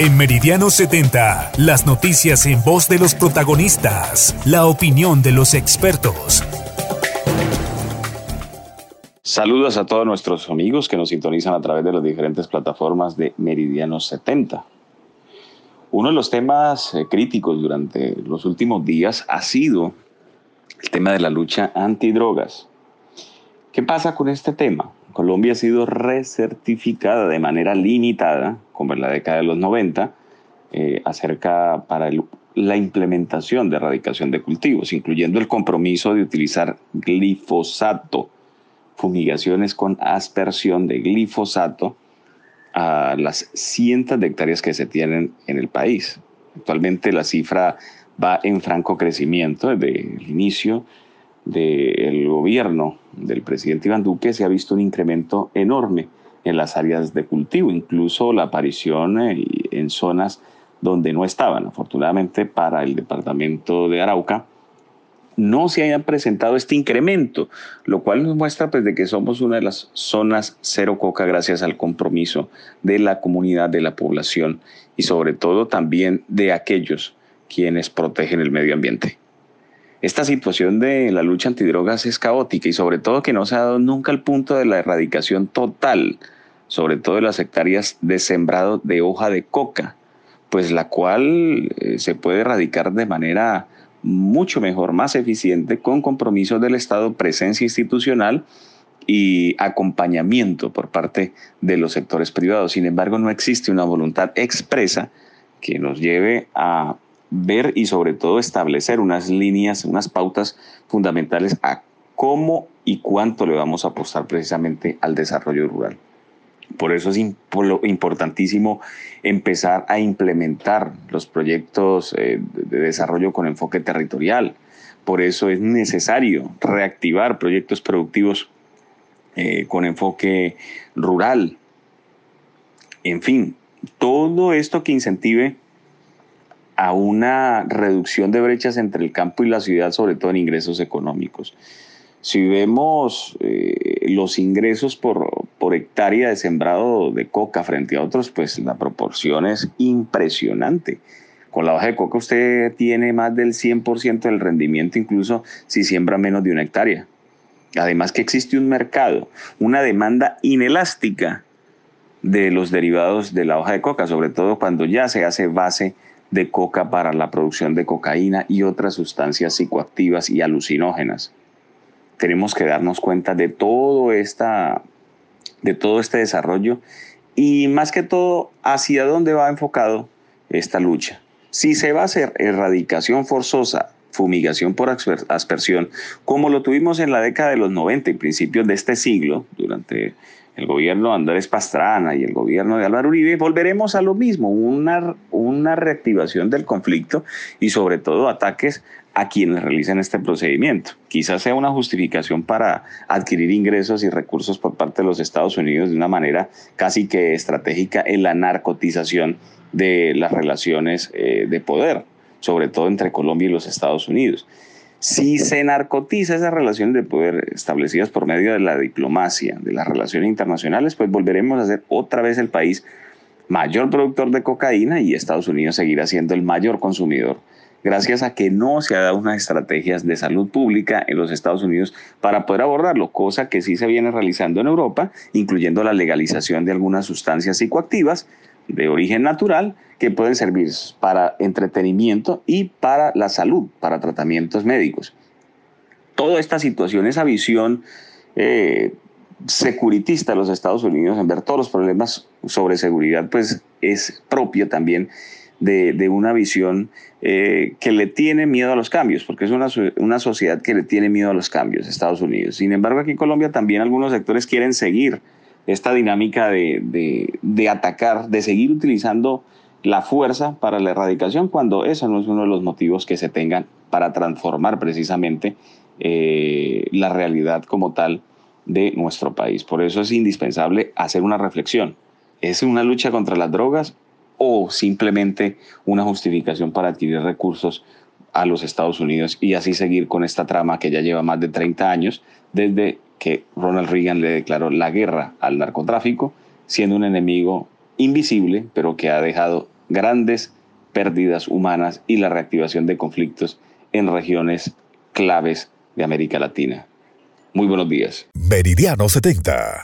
En Meridiano 70, las noticias en voz de los protagonistas, la opinión de los expertos. Saludos a todos nuestros amigos que nos sintonizan a través de las diferentes plataformas de Meridiano 70. Uno de los temas eh, críticos durante los últimos días ha sido el tema de la lucha antidrogas. ¿Qué pasa con este tema? Colombia ha sido recertificada de manera limitada, como en la década de los 90, eh, acerca para la implementación de erradicación de cultivos, incluyendo el compromiso de utilizar glifosato, fumigaciones con aspersión de glifosato a las cientos de hectáreas que se tienen en el país. Actualmente la cifra va en franco crecimiento desde el inicio del gobierno del presidente Iván Duque se ha visto un incremento enorme en las áreas de cultivo, incluso la aparición eh, en zonas donde no estaban. Afortunadamente para el departamento de Arauca no se haya presentado este incremento, lo cual nos muestra pues, de que somos una de las zonas cero coca gracias al compromiso de la comunidad, de la población y sobre todo también de aquellos quienes protegen el medio ambiente. Esta situación de la lucha antidrogas es caótica y sobre todo que no se ha dado nunca el punto de la erradicación total, sobre todo de las hectáreas de sembrado de hoja de coca, pues la cual eh, se puede erradicar de manera mucho mejor, más eficiente, con compromisos del Estado, presencia institucional y acompañamiento por parte de los sectores privados. Sin embargo, no existe una voluntad expresa que nos lleve a ver y sobre todo establecer unas líneas, unas pautas fundamentales a cómo y cuánto le vamos a apostar precisamente al desarrollo rural. Por eso es importantísimo empezar a implementar los proyectos eh, de desarrollo con enfoque territorial. Por eso es necesario reactivar proyectos productivos eh, con enfoque rural. En fin, todo esto que incentive a una reducción de brechas entre el campo y la ciudad, sobre todo en ingresos económicos. Si vemos eh, los ingresos por, por hectárea de sembrado de coca frente a otros, pues la proporción es impresionante. Con la hoja de coca usted tiene más del 100% del rendimiento, incluso si siembra menos de una hectárea. Además que existe un mercado, una demanda inelástica de los derivados de la hoja de coca, sobre todo cuando ya se hace base de coca para la producción de cocaína y otras sustancias psicoactivas y alucinógenas. Tenemos que darnos cuenta de todo, esta, de todo este desarrollo y más que todo hacia dónde va enfocado esta lucha. Si se va a hacer erradicación forzosa, fumigación por aspersión, como lo tuvimos en la década de los 90 y principios de este siglo, durante el gobierno de Andrés Pastrana y el gobierno de Álvaro Uribe, volveremos a lo mismo, una, una reactivación del conflicto y sobre todo ataques a quienes realicen este procedimiento. Quizás sea una justificación para adquirir ingresos y recursos por parte de los Estados Unidos de una manera casi que estratégica en la narcotización de las relaciones eh, de poder, sobre todo entre Colombia y los Estados Unidos. Si se narcotiza esas relaciones de poder establecidas por medio de la diplomacia, de las relaciones internacionales, pues volveremos a ser otra vez el país mayor productor de cocaína y Estados Unidos seguirá siendo el mayor consumidor, gracias a que no se ha dado unas estrategias de salud pública en los Estados Unidos para poder abordarlo, cosa que sí se viene realizando en Europa, incluyendo la legalización de algunas sustancias psicoactivas, de origen natural que pueden servir para entretenimiento y para la salud, para tratamientos médicos. Toda esta situación, esa visión eh, securitista de los Estados Unidos en ver todos los problemas sobre seguridad, pues es propia también de, una visión eh, que le tiene miedo a los cambios, porque es una, una sociedad que le tiene miedo a los cambios, Estados Unidos. Sin embargo, aquí en Colombia también algunos sectores quieren seguir esta dinámica de, atacar, de seguir utilizando la fuerza para la erradicación cuando eso no es uno de los motivos que se tengan para transformar precisamente eh, la realidad como tal de nuestro país. Por eso es indispensable hacer una reflexión. ¿Es una lucha contra las drogas o simplemente una justificación para adquirir recursos a los Estados Unidos y así seguir con esta trama que ya lleva más de 30 años desde que Ronald Reagan le declaró la guerra al narcotráfico, siendo un enemigo invisible, pero que ha dejado grandes pérdidas humanas y la reactivación de conflictos en regiones claves de América Latina. Muy buenos días. Meridiano 70.